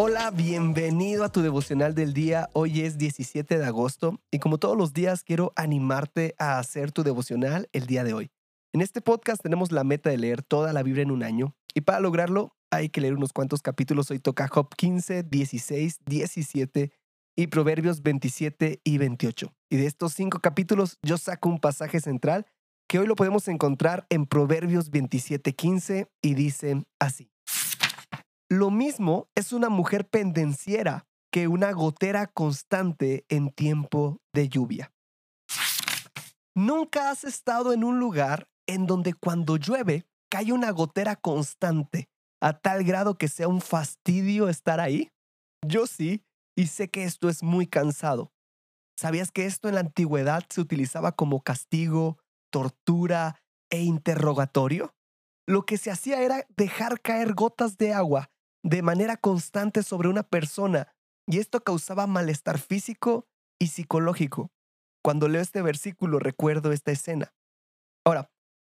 Hola, bienvenido a tu devocional del día. Hoy es 17 de agosto y como todos los días quiero animarte a hacer tu devocional el día de hoy. En este podcast tenemos la meta de leer toda la Biblia en un año y para lograrlo hay que leer unos cuantos capítulos. Hoy toca Job 15, 16, 17 y Proverbios 27 y 28. Y de estos cinco capítulos yo saco un pasaje central que hoy lo podemos encontrar en Proverbios 27, 15 y dice así. Lo mismo es una mujer pendenciera que una gotera constante en tiempo de lluvia. Nunca has estado en un lugar en donde cuando llueve cae una gotera constante a tal grado que sea un fastidio estar ahí? Yo sí, y sé que esto es muy cansado. ¿Sabías que esto en la antigüedad se utilizaba como castigo, tortura e interrogatorio? Lo que se hacía era dejar caer gotas de agua de manera constante sobre una persona y esto causaba malestar físico y psicológico. Cuando leo este versículo recuerdo esta escena. Ahora,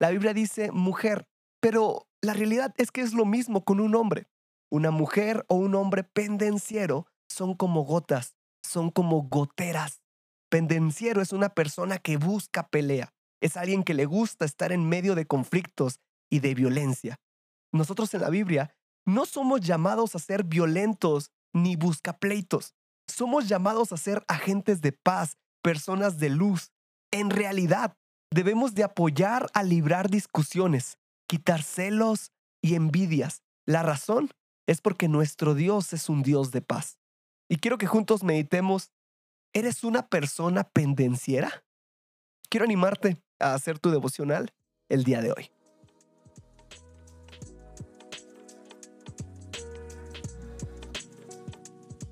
la Biblia dice mujer, pero la realidad es que es lo mismo con un hombre. Una mujer o un hombre pendenciero son como gotas, son como goteras. Pendenciero es una persona que busca pelea, es alguien que le gusta estar en medio de conflictos y de violencia. Nosotros en la Biblia no somos llamados a ser violentos ni buscapleitos. Somos llamados a ser agentes de paz, personas de luz. En realidad, debemos de apoyar a librar discusiones, quitar celos y envidias. La razón es porque nuestro Dios es un Dios de paz. Y quiero que juntos meditemos, ¿eres una persona pendenciera? Quiero animarte a hacer tu devocional el día de hoy.